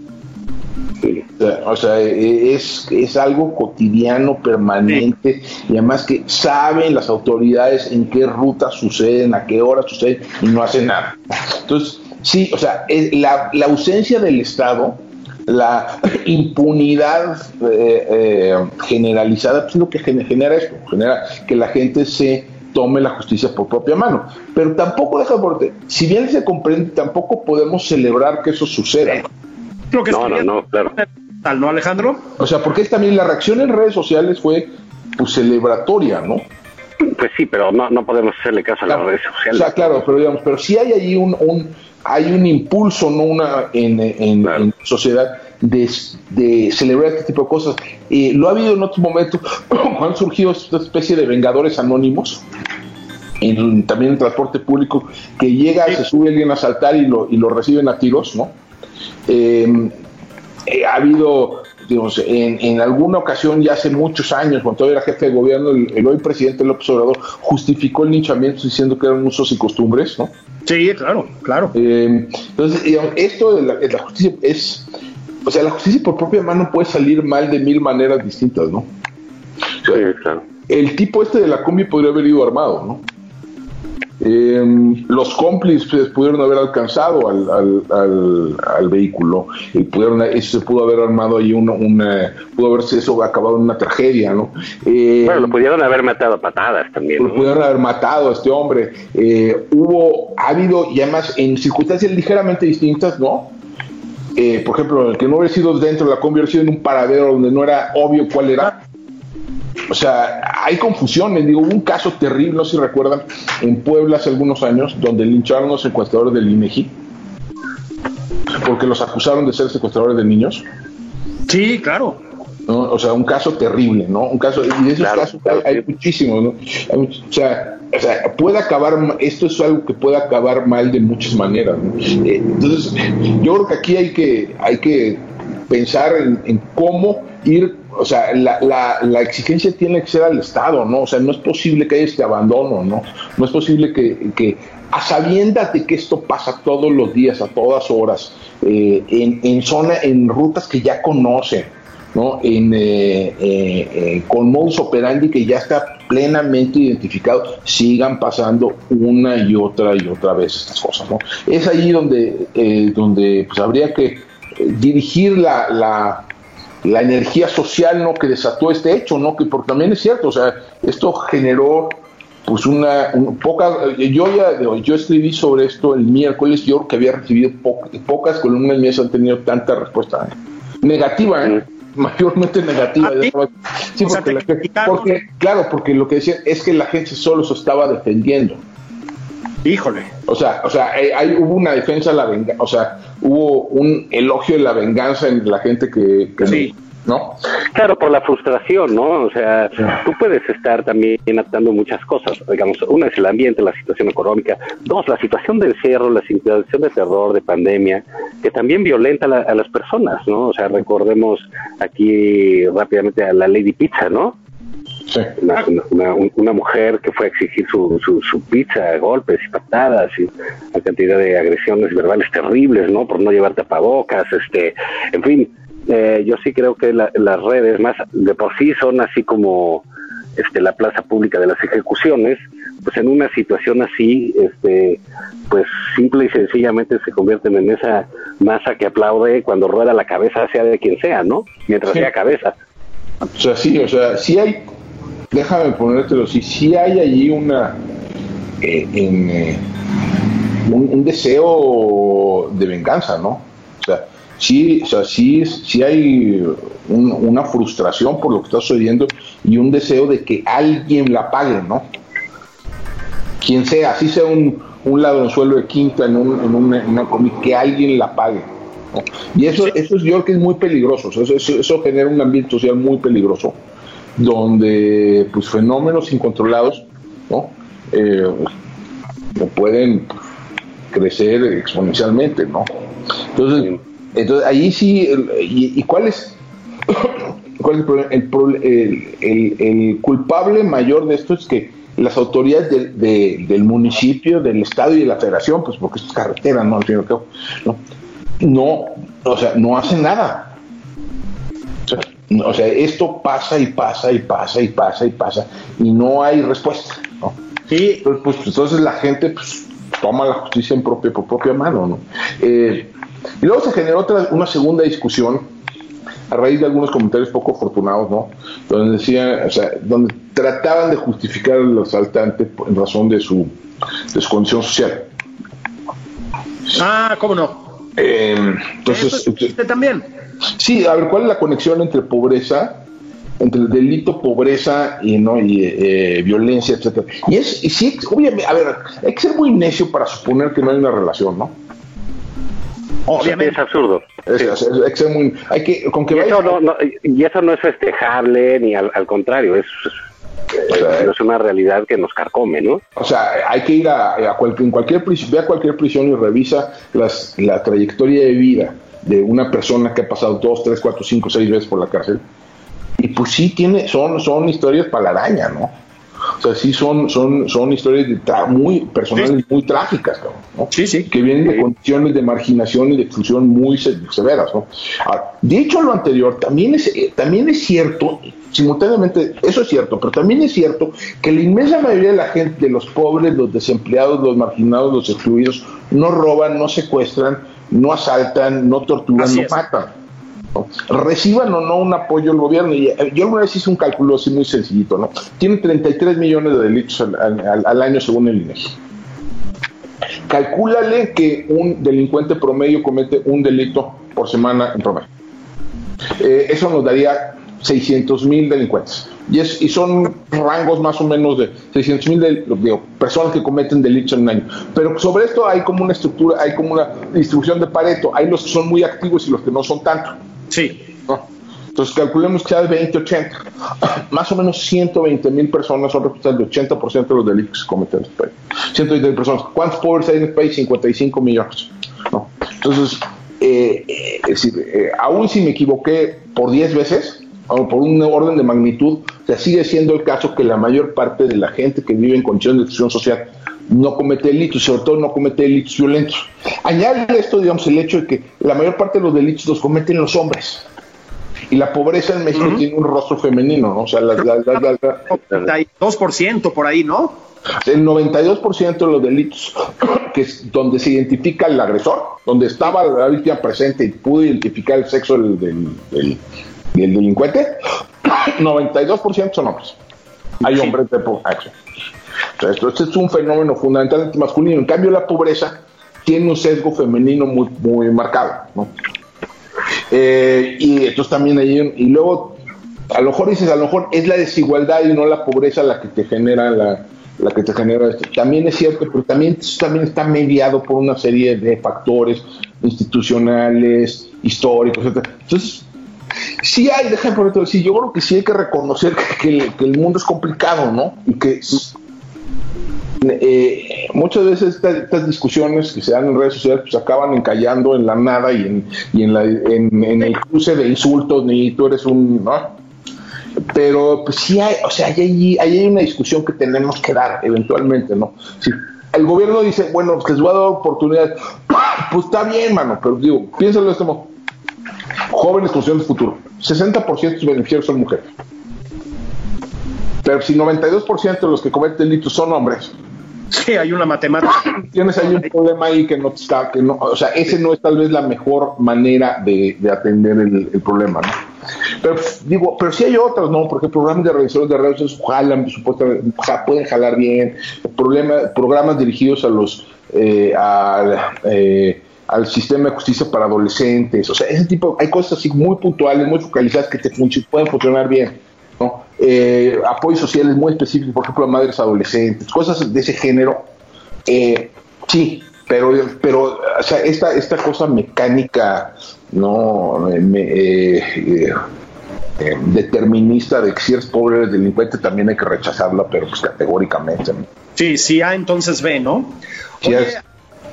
O sea, e, es, es algo cotidiano, permanente, y además que saben las autoridades en qué rutas suceden, a qué hora suceden, y no hacen nada. Entonces, sí, o sea, la, la ausencia del Estado, la impunidad eh, eh, generalizada, pues es lo que genera esto, genera que la gente se tome la justicia por propia mano. Pero tampoco deja por... Si bien se comprende, tampoco podemos celebrar que eso suceda no, no, no, claro. ¿no, Alejandro? O sea, porque también la reacción en redes sociales fue pues celebratoria, ¿no? Pues sí, pero no, no podemos hacerle caso a las redes sociales. O sea, claro, pero digamos, pero sí hay ahí un, un hay un impulso, ¿no? Una en, en, sociedad de, de, celebrar este tipo de cosas. lo ha habido en otros momentos, han surgido esta especie de vengadores anónimos, en, también en transporte público, que llega, se sube alguien a saltar y lo, y lo reciben a tiros, ¿no? Em, eh, ha habido, digamos, en, alguna ocasión, ya hace muchos años, cuando todavía era jefe de gobierno, el, hoy presidente López Obrador justificó el linchamiento diciendo que eran usos y costumbres, ¿no? Sí, claro, claro. Em, entonces, esto de la, justicia es, o sea, la justicia por propia mano puede salir mal de mil maneras distintas, ¿no? sí, claro. El tipo este de la combi podría haber ido armado, ¿no? Eh, los cómplices pudieron haber alcanzado al, al, vehículo y pudieron, eso se pudo haber armado ahí una, una pudo haberse eso acabado en una tragedia, ¿no? Eh, bueno, lo pudieron haber matado a patadas también. Lo pudieron haber matado a este hombre. Eh, hubo, ha habido, y además en circunstancias ligeramente distintas, ¿no? Eh, por ejemplo, el que no hubiera sido dentro de la combi hubiera sido en un paradero donde no era obvio cuál era o sea, hay confusiones. Digo, hubo un caso terrible, no sé si recuerdan, en Puebla hace algunos años, donde lincharon los secuestradores del INEGI porque los acusaron de ser secuestradores de niños. Sí, claro. O sea, un caso terrible, ¿no? Un caso, y de esos casos hay, muchísimos, ¿no? o, sea, o, sea, puede acabar, esto es algo que puede acabar mal de muchas maneras, ¿no? Eh, entonces, yo creo que aquí hay que, hay que pensar en cómo ir o sea, la, la, la, exigencia tiene que ser al Estado, ¿no? O sea, no es posible que haya este abandono, ¿no? No es posible que, que a sabiendas de que esto pasa todos los días, a todas horas, eh, en, en, zona, en rutas que ya conocen, ¿no? En, eh, eh, con modus operandi que ya está plenamente identificado, sigan pasando una y otra y otra vez estas cosas, ¿no? Es allí donde, donde pues, habría que dirigir la, la la energía social no que desató este hecho, ¿no? Que porque también es cierto, o sea, esto generó pues una, poca yo ya yo escribí sobre esto el miércoles yo que había recibido pocas columnas mías han tenido tanta respuesta negativa ¿eh? Mayormente negativa ¿Ah, sí, porque, claro porque lo que decía es que la gente solo se estaba defendiendo híjole o sea o sea hay, hubo una defensa la venganza o sea hubo un elogio de la venganza en la gente que, sí. ¿no? Claro, por la frustración, ¿no? O sea, tú puedes estar también adaptando muchas cosas. Digamos, una es el ambiente, la situación económica. Dos, la situación de encierro, la situación de terror, de pandemia, que también violenta a las personas, ¿no? O sea, recordemos aquí rápidamente a la Lady Pizza, ¿no? Sí. Una, una, mujer que fue a exigir su, su, su, pizza, golpes y patadas y una cantidad de agresiones verbales terribles, ¿no? Por no llevar tapabocas, este, en fin, eh, yo sí creo que las redes más de por sí son así como este la plaza pública de las ejecuciones, pues en una situación así, este, pues simple y sencillamente se convierten en esa masa que aplaude cuando rueda la cabeza sea de quien sea, ¿no? Mientras sea cabeza. O sea, sí, o sea, sí hay, déjame ponértelo, sí, sí hay allí una, eh, en, eh, un, deseo de venganza, ¿no? O sea, sí, o sea, sí, sí hay una frustración por lo que está sucediendo y un deseo de que alguien la pague, ¿no? Quien sea, así sea un, un ladronzuelo de quinta en, un, en una, una que alguien la pague. Y eso, eso yo creo que es muy peligroso, eso, eso, genera un ambiente social muy peligroso, donde pues fenómenos incontrolados ¿no? Eh, pueden crecer exponencialmente, ¿no? Entonces, entonces, ahí sí, ¿y, cuál es, cuál es el, el, el, culpable mayor de esto? Es que las autoridades del municipio, del estado y de la federación, pues porque esto es carretera, ¿no? ¿no? no, o sea, no hacen nada. O sea, esto pasa y pasa y pasa y pasa y pasa y no hay respuesta. ¿no? Sí. Entonces, pues, entonces la gente pues, toma la justicia en propia, por propia mano. ¿no? Eh, y luego se generó otra, una segunda discusión a raíz de algunos comentarios poco afortunados, ¿no? Donde decían, o sea, donde trataban de justificar al asaltante en razón de su, de su condición social. Ah, ¿cómo no? Eh, entonces, chiste también. Sí, a ver, ¿cuál es la conexión entre pobreza, entre el delito, pobreza y no y eh, violencia, etcétera? Y es, y sí, obviamente, a ver, hay que ser muy necio para suponer que no hay una relación, ¿no? Obviamente. Es absurdo. Es- es- es- muy, hay que, con que Y eso no, no- y eso no es festejable ni al, al contrario, es, es, es una realidad que nos carcome, ¿no? O sea, hay que ir a, a cual- en cualquier prisión, ve a cualquier prisión y revisa las, la trayectoria de vida de una persona que ha pasado dos, tres, cuatro, cinco, seis veces por la cárcel. Y pues sí tiene, son, son historias para la araña, ¿no? O sea, sí son, son, son historias de muy personales, muy trágicas, cabrón, ¿no? Sí, sí. Que vienen de condiciones de marginación y de exclusión muy se- severas, ¿no? Ahora, dicho lo anterior, también es, eh, también es cierto, simultáneamente, eso es cierto, pero también es cierto que la inmensa mayoría de la gente, de los pobres, los desempleados, los marginados, los excluidos, no roban, no secuestran, no asaltan, no torturan, Así no es. matan. Reciban o no un apoyo del gobierno. Y, eh, yo alguna vez hice un cálculo así muy sencillito, ¿no? Tiene 33 millones de delitos al, año según el INEGI. Calcúlale que un delincuente promedio comete un delito por semana en promedio. Eh, eso nos daría 600 mil delincuentes. Y, es, y son rangos más o menos de 600 mil personas que cometen delitos en un año. Pero sobre esto hay como una estructura, hay como una distribución de Pareto. Hay los que son muy activos y los que no son tanto. Sí. ¿no? Entonces calculemos que sea de 20-80. Más o menos 120 mil personas son responsables del 80% de los delitos que cometen en este país. 120 mil personas. ¿Cuántos pobres hay en este país? 55 millones. ¿no? Entonces, eh, eh, es decir, eh, aún si me equivoqué por 10 veces, o por un orden de magnitud, o sea, sigue siendo el caso que la mayor parte de la gente que vive en condiciones de exclusión social no comete delitos, sobre todo no comete delitos violentos. Añade esto, digamos, el hecho de que la mayor parte de los delitos los cometen los hombres. Y la pobreza en México tiene un rostro femenino, ¿no? O sea, la- la- la- la- la- 2% por ahí, ¿no? el 92% de los delitos que es donde se identifica el agresor, donde estaba la víctima presente y pudo identificar el sexo del, del- del- del delincuente, 92% son hombres. Hay hombres de pobreza. Sea, esto, este es un fenómeno fundamentalmente masculino. En cambio, la pobreza tiene un sesgo femenino muy, muy marcado. ¿no? Eh, y entonces también hay y luego a lo mejor dices a lo mejor es la desigualdad y no la pobreza la que te genera la, la que te genera esto también es cierto pero también también está mediado por una serie de factores institucionales históricos etcétera. entonces sí hay déjame por otro sí yo creo que sí hay que reconocer que, que el, mundo es complicado no y que eh, muchas veces estas, discusiones que se dan en redes sociales pues acaban encallando en la nada y en, la, el cruce de insultos ni tú eres un ¿no? pero pues sí hay o sea ahí hay, una discusión que tenemos que dar eventualmente no si el gobierno dice bueno pues les voy a dar oportunidad pues está bien mano pero digo piénsalo modo jóvenes construyendo el futuro 60% de sus beneficiarios son mujeres pero si 92% de los que cometen delitos son hombres Sí, hay una matemática. tienes ahí un problema ahí que no está, que no, o sea, ese no es tal vez la mejor manera de, de atender el, el problema, ¿no? Pero digo, pero sí hay otros, ¿no? Porque programas de revisores de redes jalan, supuestamente, pueden jalar bien, problema, programas dirigidos a los, eh, eh, al sistema de justicia para adolescentes, o sea, ese tipo, hay cosas así muy puntuales, muy focalizadas que te pueden funcionar bien. ¿no? Eh, apoyos sociales muy específicos, por ejemplo, a madres adolescentes, cosas de ese género. Eh, sí, pero, pero o sea, esta, esta cosa mecánica, no Eh, me- eh, eh, eh, determinista de que si eres pobre eres delincuente, también hay que rechazarla, pero pues categóricamente. ¿no? Sí, sí, A entonces B, ¿no? Sí, Oye, es-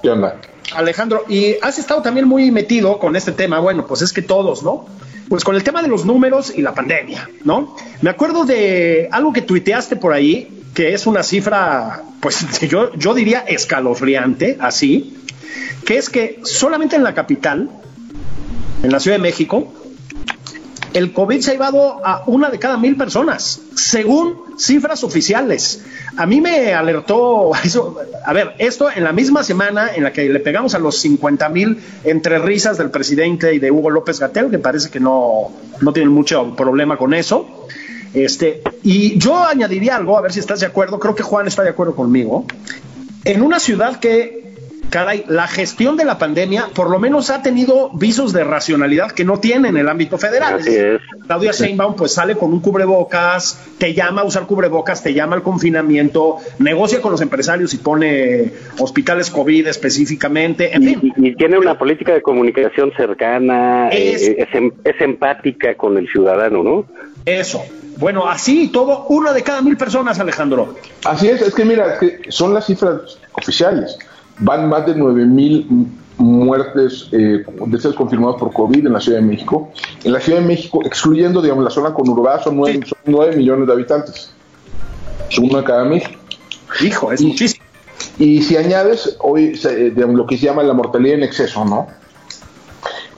¿Qué onda? Alejandro, y has estado también muy metido con este tema, bueno, pues es que todos, ¿no? Pues con el tema de los números y la pandemia, ¿no? Me acuerdo de algo que tuiteaste por ahí, que es una cifra, pues yo, yo diría escalofriante, así, que es que solamente en la capital, en la Ciudad de México, el COVID se ha llevado a una de cada mil personas, según cifras oficiales. A mí me alertó eso. A ver, esto en la misma semana en la que le pegamos a los 50 mil entre risas del presidente y de Hugo López Gatel, que parece que no, no tienen mucho problema con eso. Este, y yo añadiría algo, a ver si estás de acuerdo, creo que Juan está de acuerdo conmigo. En una ciudad que caray, la gestión de la pandemia por lo menos ha tenido visos de racionalidad que no tiene en el ámbito federal. Así es. Claudia Sheinbaum pues sale con un cubrebocas, te llama a usar cubrebocas, te llama al confinamiento, negocia con los empresarios y pone hospitales COVID específicamente, en fin. Y, y tiene una política de comunicación cercana, Es- eh, es, em- es empática con el ciudadano, ¿no? Eso. Bueno, así y todo, una de cada mil personas, Alejandro. Así es, es que mira, es que son las cifras oficiales. Van más de 9 mil muertes eh, de esas confirmadas por COVID en la Ciudad de México. En la Ciudad de México, excluyendo digamos, la zona conurbada, son 9, Sí. son 9 millones de habitantes. Es uno de cada mil. Hijo, es Y- muchísimo. Y si añades hoy eh, digamos, lo que se llama la mortalidad en exceso, ¿no?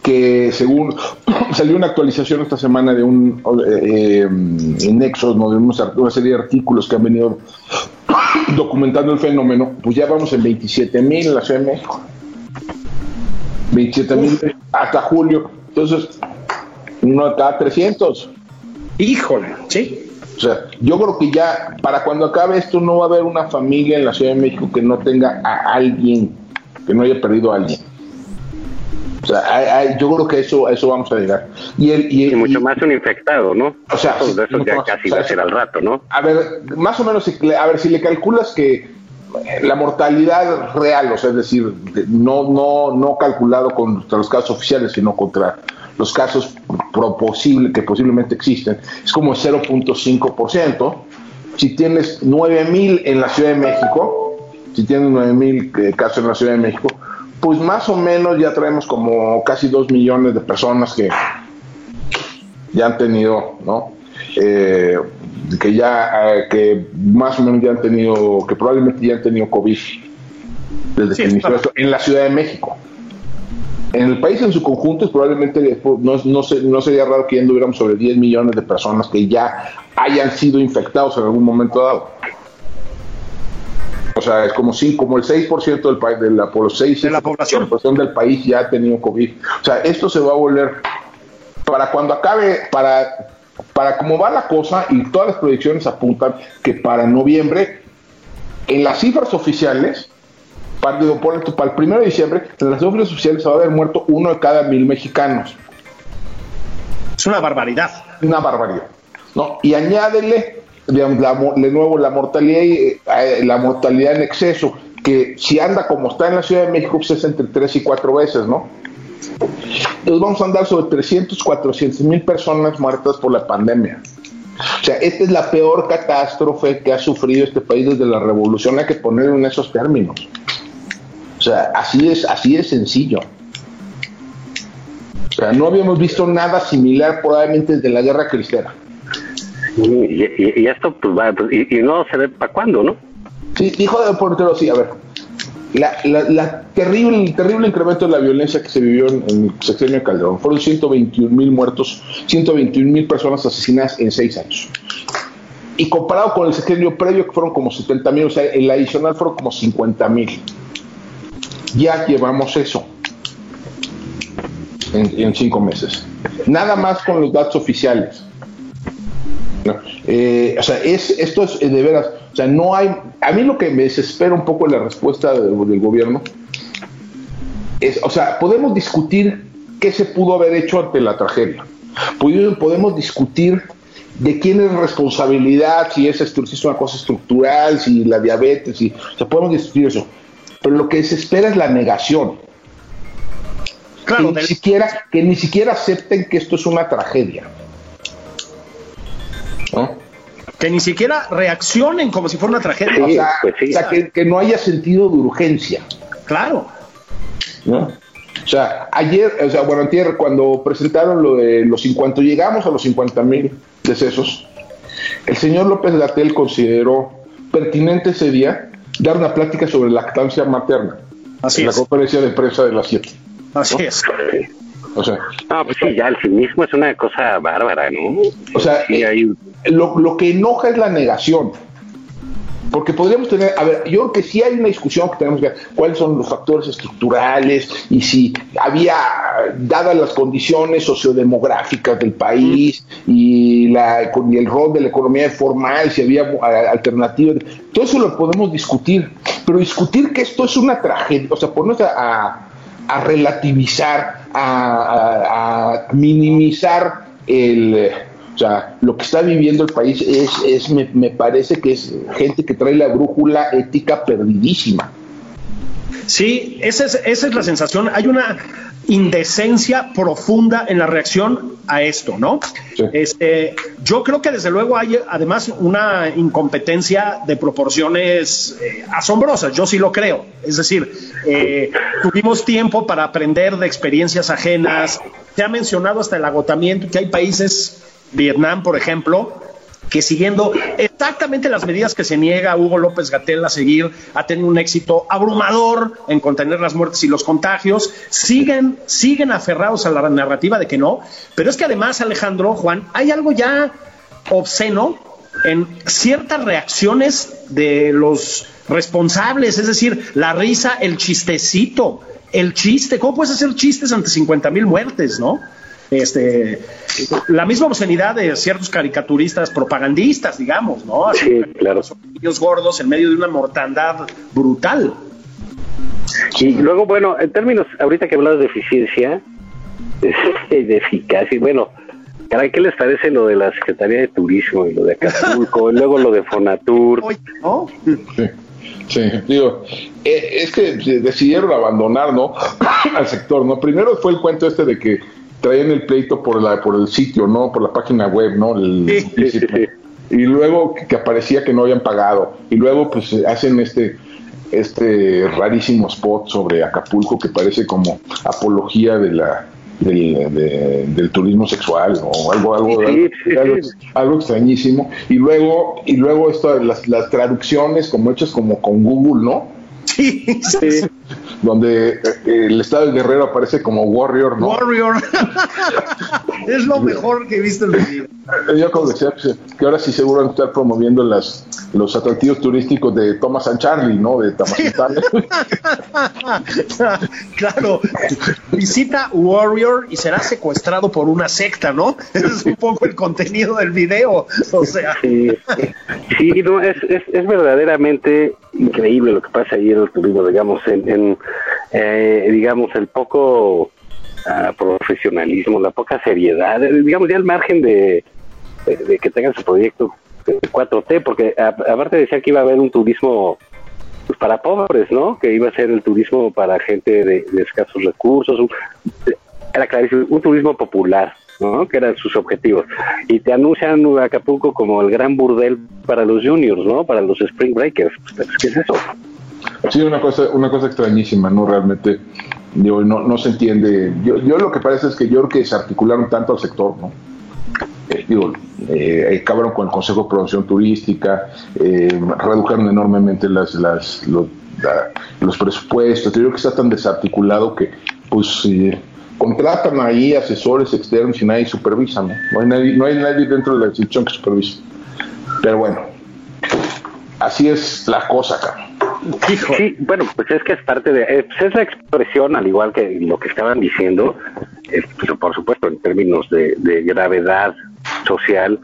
Que según salió una actualización esta semana de un eh, en Nexos, ¿no? de una serie de artículos que han venido documentando el fenómeno, pues ya vamos en 27 mil en la Ciudad de México. 27 mil hasta julio. Entonces, uno a cada 300. Híjole, sí. O sea, yo creo que ya para cuando acabe esto no va a haber una familia en la Ciudad de México que no tenga a alguien, que no haya perdido a alguien. O sea, hay- hay- yo creo que eso, eso vamos a llegar. Y, el, y, Y mucho y- más un infectado, ¿no? O sea, de eso mucho ya más. casi O sea, va a ser al rato, ¿no? A ver, más o menos, a ver, si le calculas que la mortalidad real, o sea, es decir, de- no, no, no calculado contra los casos oficiales, sino contra los casos pro- posible, que posiblemente existen, es como 0.5%. Si tienes 9.000 en la Ciudad de México, si tienes 9.000 eh, casos en la Ciudad de México, pues más o menos ya traemos como casi 2 millones de personas que ya han tenido, ¿no? Eh, que ya, eh, que más o menos ya han tenido, que probablemente ya han tenido COVID desde Sí, que inició esto, en la Ciudad de México. En el país en su conjunto, probablemente no, no, no sería raro que ya anduviéramos sobre 10 millones de personas que ya hayan sido infectados en algún momento dado. O sea, es como, cinco, como el 6% del país, de la, por los 6, De la población. del país ya ha tenido COVID. O sea, esto se va a volver para cuando acabe, para, para cómo va la cosa, y todas las proyecciones apuntan que para noviembre, en las cifras oficiales, para, digo, por esto, para el primero de diciembre, en las cifras oficiales se va a haber muerto uno de cada mil mexicanos. Es una barbaridad. Una barbaridad. ¿no? Y añádele, digamos, de nuevo, la mortalidad, y, eh, la mortalidad en exceso, que si anda como está en la Ciudad de México, pues es entre tres y cuatro veces, ¿no? Entonces vamos a andar sobre 300, 400 mil personas muertas por la pandemia. O sea, esta es la peor catástrofe que ha sufrido este país desde la revolución. Hay que ponerlo en esos términos. O sea, así es, así es sencillo. O sea, no habíamos visto nada similar probablemente desde la guerra cristera. Y, esto, pues va, pues, y, no se ve para cuándo, ¿no? Sí, hijo de portero, sí, a ver. La, terrible, el terrible incremento de la violencia que se vivió en, el sexenio de Calderón fueron 121 mil muertos, 121 mil personas asesinadas en seis años. Y comparado con el sexenio previo, que fueron como 70 mil, o sea, el adicional fueron como 50 mil. Ya llevamos eso en cinco meses. Nada más con los datos oficiales. ¿No? Eh, o sea, es, esto es eh, de veras, o sea, no hay, a mí lo que me desespera un poco en la respuesta de- del gobierno es, o sea, podemos discutir qué se pudo haber hecho ante la tragedia, podemos discutir de quién es responsabilidad, si es, si es una cosa estructural, si la diabetes, si, o sea, podemos discutir eso, pero lo que desespera es la negación, Claro, que, ni siquiera, que ni siquiera acepten que esto es una tragedia. ¿No? que ni siquiera reaccionen como si fuera una tragedia. o sea, pues sí. o sea, que, que no haya sentido de urgencia. Claro. ¿no? O sea, ayer, o sea, bueno, antier, cuando presentaron lo de los 50, llegamos a los 50 mil decesos, el señor López Gatel consideró pertinente ese día dar una plática sobre lactancia materna Así en es. la conferencia de prensa de las 7. Así es. O sea, Ah, pues sí, ya el cinismo es una cosa bárbara, ¿no? O sea, Sí, hay- lo, lo que enoja es la negación. Porque podríamos tener, a ver, yo creo que sí hay una discusión que tenemos que cuáles son los factores estructurales y si había, dadas las condiciones sociodemográficas del país y, la, y el rol de la economía formal, si había alternativas, todo eso lo podemos discutir, pero discutir que esto es una tragedia, o sea, ponernos a, a- a relativizar, a, a- minimizar el, o sea, lo que está viviendo el país es, es me, me parece que es gente que trae la brújula ética perdidísima. Sí, esa es, esa es la sensación. Hay una indecencia profunda en la reacción a esto, ¿no? Sí. Este, yo creo que desde luego hay además una incompetencia de proporciones eh, asombrosas, yo sí lo creo. Es decir, eh, tuvimos tiempo para aprender de experiencias ajenas. Se ha mencionado hasta el agotamiento que hay países, Vietnam, por ejemplo, que siguiendo exactamente las medidas que se niega Hugo López Gatel a seguir, ha tenido un éxito abrumador en contener las muertes y los contagios, siguen, siguen aferrados a la narrativa de que no, pero es que además, Alejandro, Juan, hay algo ya obsceno en ciertas reacciones de los responsables, es decir, la risa, el chistecito, el chiste, ¿cómo puedes hacer chistes ante 50 mil muertes, no? Este, la misma obscenidad de ciertos caricaturistas propagandistas, digamos, ¿no? Así, Sí, claro. niños gordos en medio de una mortandad brutal. Y luego, bueno, en términos, ahorita que hablas de eficiencia y de eficacia, y bueno, caray, ¿qué les parece lo de la Secretaría de Turismo y lo de Acapulco, y luego lo de Fonatur? Oye, ¿no? Sí, sí, digo, eh, es que decidieron abandonar, ¿no? Al sector, ¿no? Primero fue el cuento este de que traían el pleito por la por el sitio, ¿no? Por la página web, ¿no? El- Sí, sí, sí, sí. Y luego que, que aparecía que no habían pagado. Y luego pues hacen este este rarísimo spot sobre Acapulco que parece como apología de la del, de- del turismo sexual o algo algo, algo extrañísimo y luego y luego esto las, las traducciones como hechas como con Google no Sí, Sí. Donde eh, el estado de Guerrero aparece como Warrior no Warrior. es lo mejor que he visto en mi vida. Yo como decía que ahora sí seguro van a estar promoviendo las los atractivos turísticos de Thomas and Charlie no de Tamazunchale claro, visita Warrior y será secuestrado por una secta, ¿no? Ese es un poco el contenido del video. O sea, Sí, sí no, es, es, es verdaderamente increíble lo que pasa ahí en el turismo, digamos, en, en, eh, digamos, el poco ah, profesionalismo, la poca seriedad, eh, digamos, ya al margen de, de, que tengan su proyecto de 4T, porque aparte decía que iba a haber un turismo pues, para pobres, ¿no? Que iba a ser el turismo para gente de, escasos recursos, un- era clarísimo, un turismo popular, ¿no? Que eran sus objetivos. Y te anuncian Acapulco como el gran burdel para los juniors, ¿no? Para los spring breakers. Pues, ¿Qué es eso? Sí, una cosa, una cosa extrañísima, ¿no? Realmente, no, no se entiende. Yo, yo lo que parece es que yo creo que desarticularon tanto al sector, ¿no? Eh, digo, eh, acabaron con el Consejo de Promoción Turística, eh, redujeron enormemente las, los, los presupuestos. Yo creo que está tan desarticulado que, pues, contratan ahí asesores externos y nadie supervisa, ¿no? No hay nadie, no hay nadie dentro de la institución que supervise. Pero bueno, así es la cosa, cabrón. Hijo. Sí, bueno, pues es que es parte de, eh, pues es la expresión, al igual que lo que estaban diciendo, eh, pues, por supuesto, en términos de, de gravedad social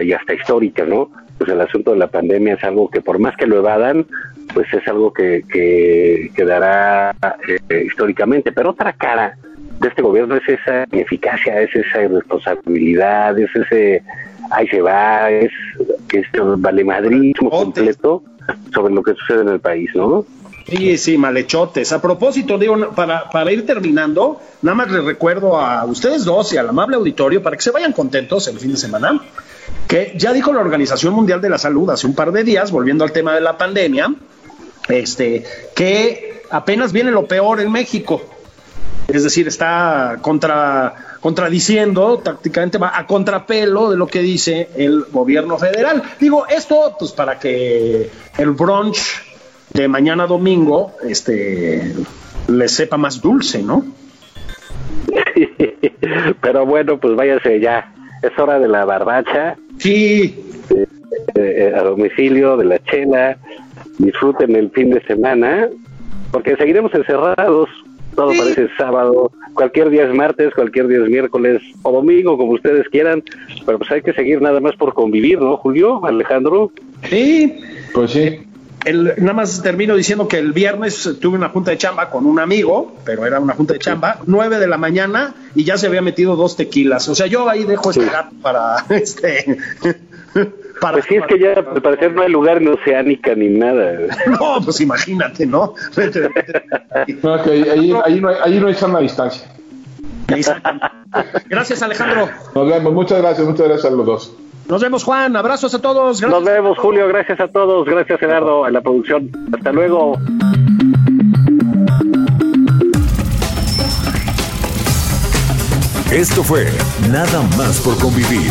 y hasta histórica, ¿no? Pues el asunto de la pandemia es algo que por más que lo evadan, pues es algo que, que quedará eh, históricamente. Pero otra cara de este gobierno es esa ineficacia, es esa irresponsabilidad, es ese ahí se va, es este valemadrismo Otes. completo sobre lo que sucede en el país, ¿no? Sí, sí, malhechotes. A propósito, digo, para, para ir terminando, nada más les recuerdo a ustedes dos y al amable auditorio para que se vayan contentos el fin de semana, que ya dijo la Organización Mundial de la Salud hace un par de días, volviendo al tema de la pandemia, este, que apenas viene lo peor en México. Es decir, está contra, contradiciendo, tácticamente va a contrapelo de lo que dice el gobierno federal. Digo, esto pues para que el brunch de mañana domingo este, les sepa más dulce, ¿no? Pero bueno, pues váyase ya. Es hora de la barbacha. Sí. Eh, eh, a domicilio, de la chela. Disfruten el fin de semana. Porque seguiremos encerrados. Todo Sí. parece sábado. Cualquier día es martes, cualquier día es miércoles o domingo, como ustedes quieran. Pero pues hay que seguir nada más por convivir, ¿no, Julio? Alejandro. Sí. Pues sí. El, nada más termino diciendo que el viernes tuve una junta de chamba con un amigo, pero era una junta de chamba, nueve de la mañana y ya se había metido dos tequilas. O sea, yo ahí dejo este gato para este. Para, Pues sí, es que ya al parecer no hay lugar en Oceánica ni nada. No, pues imagínate, ¿no? No, que ahí, ahí- ahí no hay, ahí no hay sana distancia. Gracias, Alejandro. Nos vemos. Muchas gracias, muchas gracias a los dos. Nos vemos, Juan. Abrazos a todos. Nos vemos, Julio. Gracias a todos. Gracias, Gerardo, a la producción. Hasta luego. Esto fue Nada más por convivir.